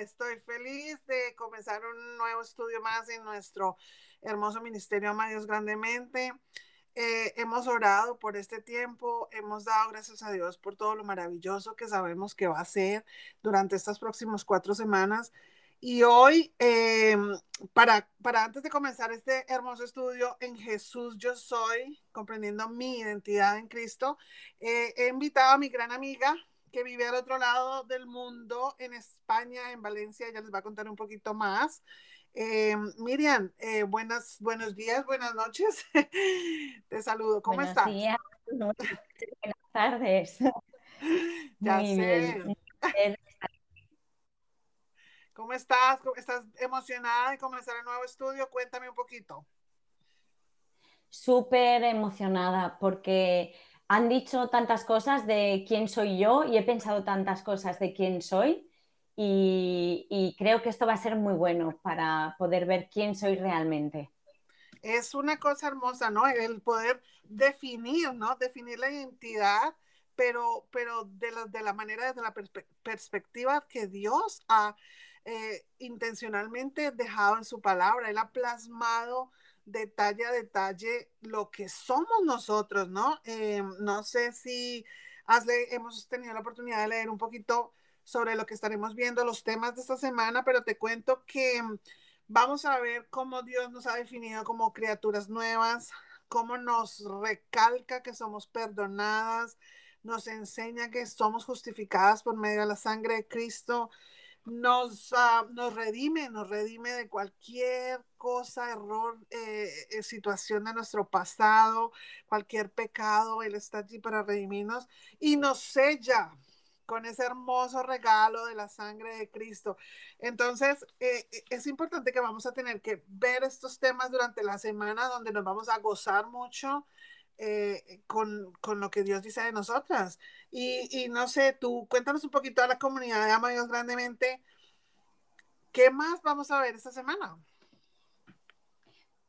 Estoy feliz de comenzar un nuevo estudio más en nuestro hermoso ministerio Ama Dios Grandemente. Eh, hemos orado por este tiempo, hemos dado gracias a Dios por todo lo maravilloso que sabemos que va a ser durante estas próximas cuatro semanas. Y hoy, eh, para, para antes de comenzar este hermoso estudio en Jesús yo soy, comprendiendo mi identidad en Cristo, eh, he invitado a mi gran amiga, que vive al otro lado del mundo, en España, en Valencia. Ella les va a contar un poquito más. Eh, Miriam, eh, buenas, buenos días, buenas noches. Te saludo. ¿Cómo buenos estás? Días, buenas tardes. Ya Muy sé. Bien. ¿Cómo estás? ¿Estás emocionada de comenzar el nuevo estudio? Cuéntame un poquito. Súper emocionada porque han dicho tantas cosas de quién soy yo y he pensado tantas cosas de quién soy y, creo que esto va a ser muy bueno para poder ver quién soy realmente. Es una cosa hermosa, ¿no? El poder definir, ¿no? Definir la identidad, pero, pero de, la, de la manera, desde la perspectiva que Dios ha eh, intencionalmente dejado en su palabra. Él ha plasmado detalle a detalle lo que somos nosotros, ¿no? Eh, no sé si hemos tenido la oportunidad de leer un poquito sobre lo que estaremos viendo, los temas de esta semana, pero te cuento que vamos a ver cómo Dios nos ha definido como criaturas nuevas, cómo nos recalca que somos perdonadas, nos enseña que somos justificadas por medio de la sangre de Cristo, nos, uh, nos redime, nos redime de cualquier cosa, error, eh, eh, situación de nuestro pasado, cualquier pecado, Él está allí para redimirnos y nos sella con ese hermoso regalo de la sangre de Cristo. Entonces, eh, es importante que vamos a tener que ver estos temas durante la semana donde nos vamos a gozar mucho, eh, con, con, lo que Dios dice de nosotras. Y, y, no sé, tú cuéntanos un poquito a la comunidad de Ama Dios Grandemente, ¿qué más vamos a ver esta semana?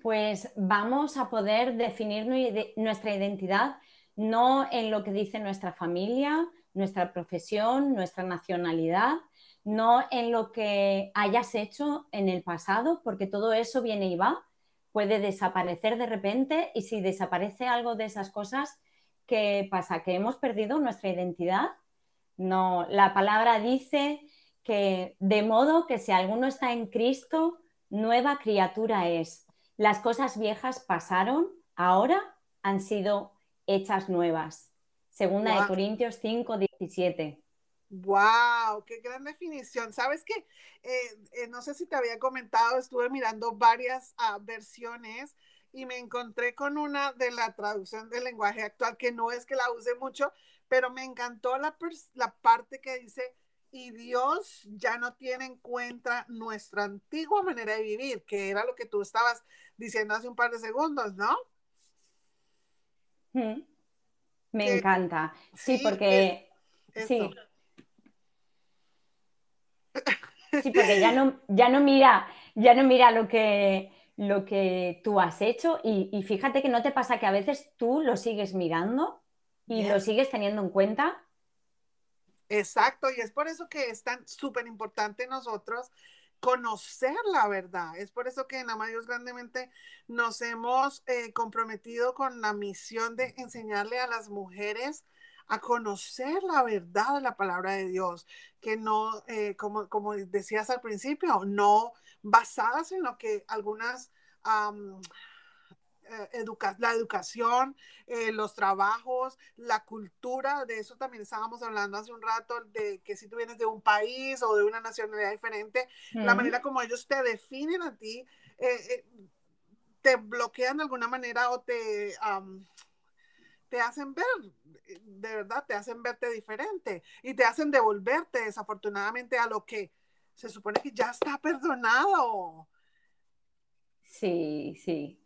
Pues vamos a poder definir nuestra identidad no en lo que dice nuestra familia, nuestra profesión, nuestra nacionalidad, no en lo que hayas hecho en el pasado, porque todo eso viene y va, puede desaparecer de repente y si desaparece algo de esas cosas, ¿qué pasa? ¿Que hemos perdido nuestra identidad? No, la palabra dice que de modo que si alguno está en Cristo, nueva criatura es. Las cosas viejas pasaron, ahora han sido hechas nuevas. Segunda de Corintios 5, 17. Wow, qué gran definición. Sabes que eh, eh, no sé si te había comentado, estuve mirando varias uh, versiones y me encontré con una de la traducción del lenguaje actual que no es que la use mucho, pero me encantó la, la parte que dice, y Dios ya no tiene en cuenta nuestra antigua manera de vivir, que era lo que tú estabas diciendo hace un par de segundos, ¿no? Me encanta. Sí, porque... sí. Sí, porque ya no, ya no mira, ya no mira lo que, lo que tú has hecho y, fíjate que no te pasa que a veces tú lo sigues mirando y lo sigues teniendo en cuenta. Exacto, y es por eso que es tan súper importante nosotros conocer la verdad. Es por eso que en Dios Grandemente nos hemos eh, comprometido con la misión de enseñarle a las mujeres a conocer la verdad de la palabra de Dios, que no, eh, como, como decías al principio, no basadas en lo que algunas... Eh, la educación, eh, los trabajos, la cultura, de eso también estábamos hablando hace un rato, de que si tú vienes de un país o de una nacionalidad diferente, la manera como ellos te definen a ti, te bloquean de alguna manera o te, te hacen ver, de verdad, te hacen verte diferente y te hacen devolverte desafortunadamente a lo que se supone que ya está perdonado. Sí, sí,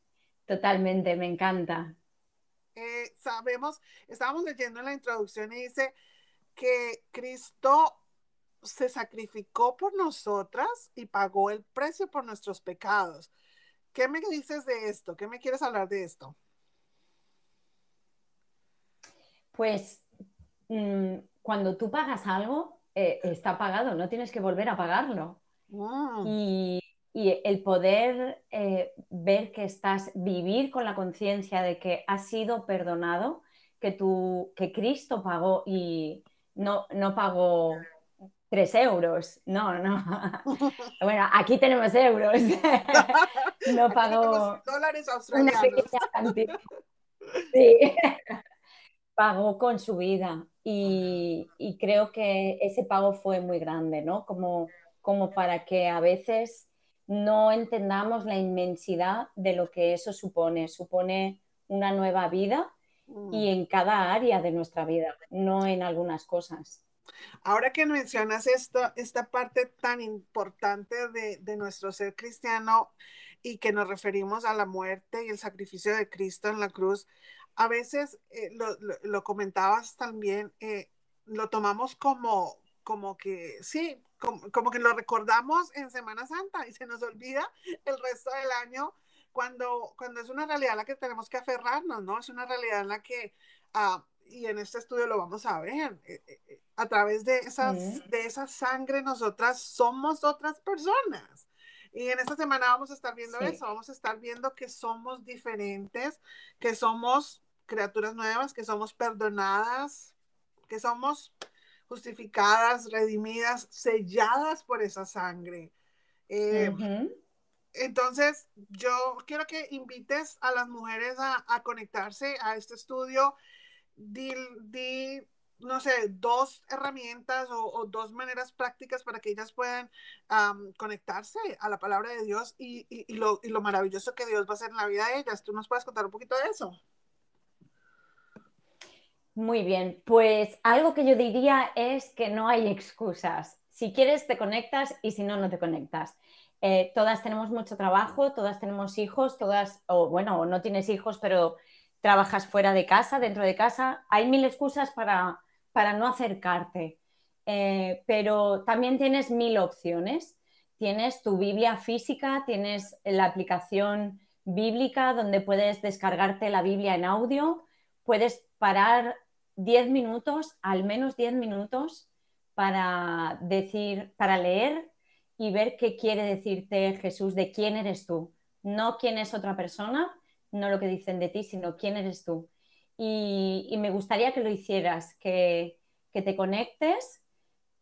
totalmente, me encanta. Eh, sabemos, estábamos leyendo en la introducción y dice que Cristo se sacrificó por nosotras y pagó el precio por nuestros pecados. ¿Qué me dices de esto? ¿Qué me quieres hablar de esto? Pues mm, cuando tú pagas algo, eh, está pagado, no tienes que volver a pagarlo. Y, el poder eh, ver que estás, vivir con la conciencia de que has sido perdonado, que, tu, que Cristo pagó y no, no pagó tres euros. No, no. Bueno, aquí tenemos euros. no pagó dólares australianos. una pequeña cantidad. Sí. Pagó con su vida y, creo que ese pago fue muy grande, ¿no? Como, como para que a veces no entendamos la inmensidad de lo que eso supone. Supone una nueva vida mm. y en cada área de nuestra vida, no en algunas cosas. Ahora que mencionas esto, esta parte tan importante de, de, nuestro ser cristiano y que nos referimos a la muerte y el sacrificio de Cristo en la cruz, a veces eh, lo, comentabas también, eh, lo tomamos como, como que, sí, como, que lo recordamos en Semana Santa y se nos olvida el resto del año cuando, cuando es una realidad a la que tenemos que aferrarnos, ¿no? Es una realidad en la que, ah, y en este estudio lo vamos a ver, eh, a través de, esas, de esa sangre nosotras somos otras personas. Y en esta semana vamos a estar viendo eso, vamos a estar viendo que somos diferentes, que somos criaturas nuevas, que somos perdonadas, que somos justificadas, redimidas, selladas por esa sangre. Eh, entonces, yo quiero que invites a las mujeres a, conectarse a este estudio. Di, no sé, dos herramientas o, dos maneras prácticas para que ellas puedan conectarse a la palabra de Dios y, lo, y, lo, maravilloso que Dios va a hacer en la vida de ellas. ¿Tú nos puedes contar un poquito de eso? Muy bien, pues algo que yo diría es que no hay excusas. Si quieres, te conectas y si no, no te conectas. Eh, todas tenemos mucho trabajo, todas tenemos hijos, todas, o bueno, no tienes hijos, pero trabajas fuera de casa, dentro de casa. Hay mil excusas para, para no acercarte, eh, pero también tienes mil opciones. Tienes tu Biblia física, tienes la aplicación bíblica donde puedes descargarte la Biblia en audio, puedes parar 10 minutos, al menos 10 minutos, para decir, para leer y ver qué quiere decirte Jesús de quién eres tú. No quién es otra persona, no lo que dicen de ti, sino quién eres tú. Y, me gustaría que lo hicieras, que, te conectes,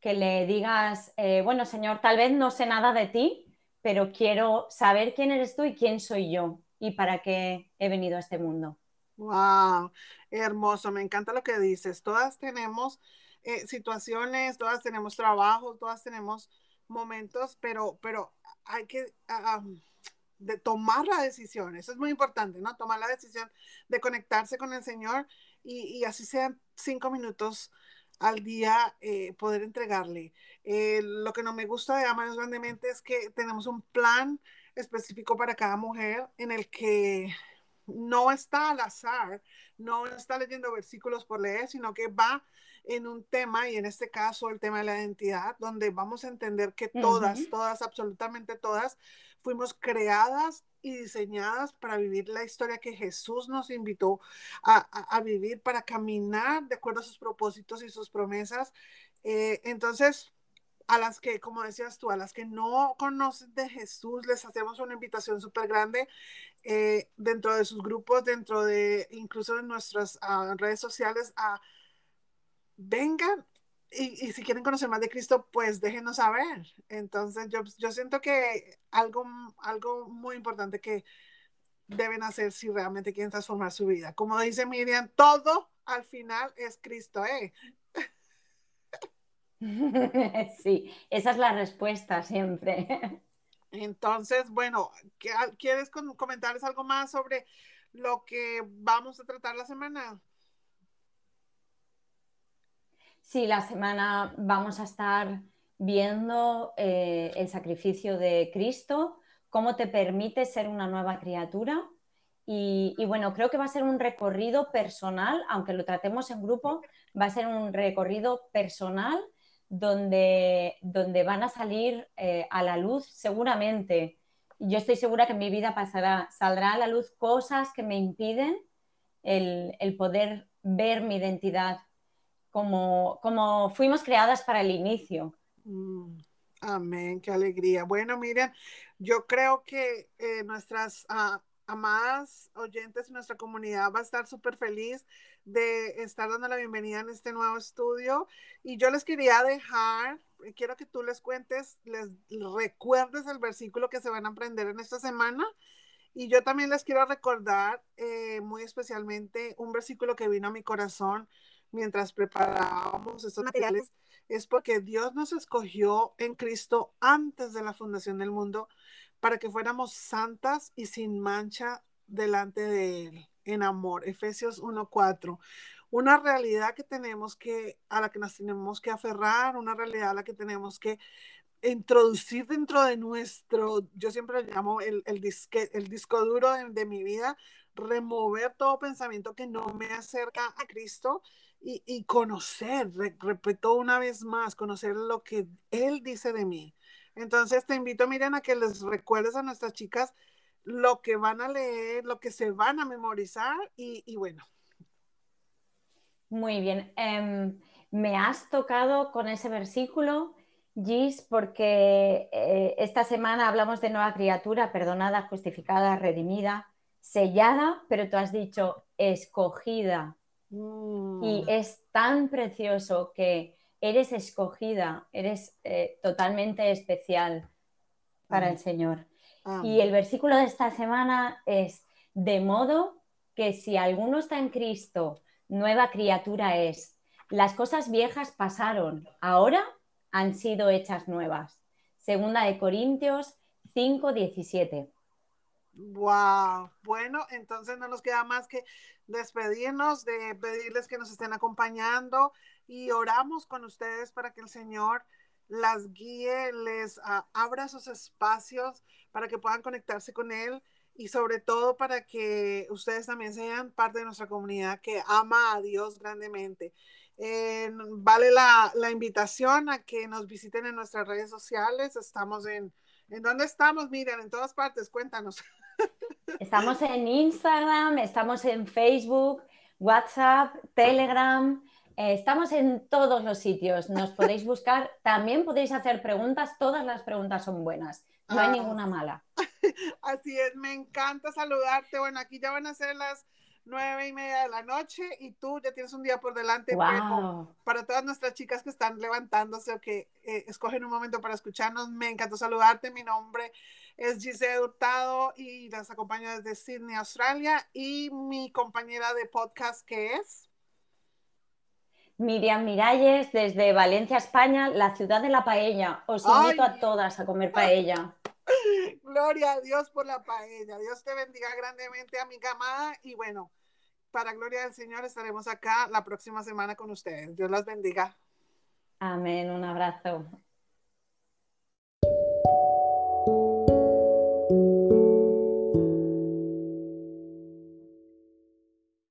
que le digas, eh, bueno, Señor, tal vez no sé nada de ti, pero quiero saber quién eres tú y quién soy yo y para qué he venido a este mundo. Wow, hermoso, me encanta lo que dices. Todas tenemos eh, situaciones, todas tenemos trabajo, todas tenemos momentos, pero, pero hay que ah, de tomar la decisión. Eso es muy importante, ¿no? Tomar la decisión de conectarse con el Señor y, así sean cinco minutos al día eh, poder entregarle. Eh, lo que no me gusta de Amados Grandemente es que tenemos un plan específico para cada mujer en el que no está al azar, no está leyendo versículos por leer, sino que va en un tema, y en este caso el tema de la identidad, donde vamos a entender que todas, todas, absolutamente todas, fuimos creadas y diseñadas para vivir la historia que Jesús nos invitó a, vivir, para caminar de acuerdo a sus propósitos y sus promesas. Eh, entonces, a las que, como decías tú, a las que no conocen de Jesús, les hacemos una invitación súper grande eh, dentro de sus grupos, dentro de incluso en nuestras ah, redes sociales, a vengan y, si quieren conocer más de Cristo, pues déjenos saber. Entonces, yo, yo siento que algo, algo muy importante que deben hacer si realmente quieren transformar su vida. Como dice Miriam, todo al final es Cristo, ¿eh? Sí, esa es la respuesta siempre. Entonces, bueno, ¿quieres comentarles algo más sobre lo que vamos a tratar la semana? Sí, la semana vamos a estar viendo eh, el sacrificio de Cristo, cómo te permite ser una nueva criatura. y, bueno, creo que va a ser un recorrido personal, aunque lo tratemos en grupo, va a ser un recorrido personal donde, donde van a salir eh, a la luz seguramente. Yo estoy segura que en mi vida pasará, saldrá a la luz cosas que me impiden el, poder ver mi identidad como, como fuimos creadas para el inicio. Mm, amén, qué alegría. Bueno, miren, yo creo que eh, nuestras uh, amadas oyentes, nuestra comunidad va a estar súper feliz de estar dando la bienvenida en este nuevo estudio. Y yo les quería dejar, eh, quiero que tú les cuentes, les recuerdes el versículo que se van a aprender en esta semana. Y yo también les quiero recordar eh, muy especialmente un versículo que vino a mi corazón mientras preparábamos estos materiales. Es porque Dios nos escogió en Cristo antes de la fundación del mundo para que fuéramos santas y sin mancha delante de Él en amor. Efesios 1.4. Una realidad que tenemos que, a la que nos tenemos que aferrar, una realidad a la que tenemos que introducir dentro de nuestro, yo siempre lo llamo el, el, disque, el disco duro de, mi vida, remover todo pensamiento que no me acerca a Cristo y, y conocer, re, repito una vez más, conocer lo que Él dice de mí. Entonces te invito, miren, a que les recuerdes a nuestras chicas lo que van a leer, lo que se van a memorizar y, y bueno. Muy bien. Um, me has tocado con ese versículo, Gis, porque eh, esta semana hablamos de nueva criatura, perdonada, justificada, redimida, sellada, pero tú has dicho escogida. Mm. Y es tan precioso que eres escogida, eres eh, totalmente especial para el Señor. Y el versículo de esta semana es, de modo que si alguno está en Cristo, nueva criatura es. Las cosas viejas pasaron, ahora han sido hechas nuevas. Segunda de Corintios 5, 17. Wow, bueno, entonces no nos queda más que despedirnos, de pedirles que nos estén acompañando y oramos con ustedes para que el Señor las guíe, les uh, abra sus espacios para que puedan conectarse con Él y sobre todo para que ustedes también sean parte de nuestra comunidad que ama a Dios grandemente. Eh, vale la, la, invitación a que nos visiten en nuestras redes sociales. Estamos en, ¿en dónde estamos? Miren, en todas partes, cuéntanos. Estamos en Instagram, estamos en Facebook, WhatsApp, Telegram. Eh, estamos en todos los sitios, nos podéis buscar. También podéis hacer preguntas, todas las preguntas son buenas, no hay ah. ninguna mala. Así es, me encanta saludarte. Bueno, aquí ya van a ser las nueve y media de la noche y tú ya tienes un día por delante. Wow. para todas nuestras chicas que están levantándose o que eh, escogen un momento para escucharnos, me encantó saludarte. Mi nombre es Giselle Hurtado y las acompaño desde Sydney, Australia. Y mi compañera de podcast que es. Miriam Miralles desde Valencia, España, la ciudad de la paella. Os invito Ay. a todas a comer paella. Gloria a Dios por la paella. Dios te bendiga grandemente, amiga amada. Y bueno, para gloria del Señor estaremos acá la próxima semana con ustedes. Dios las bendiga. Amén. Un abrazo.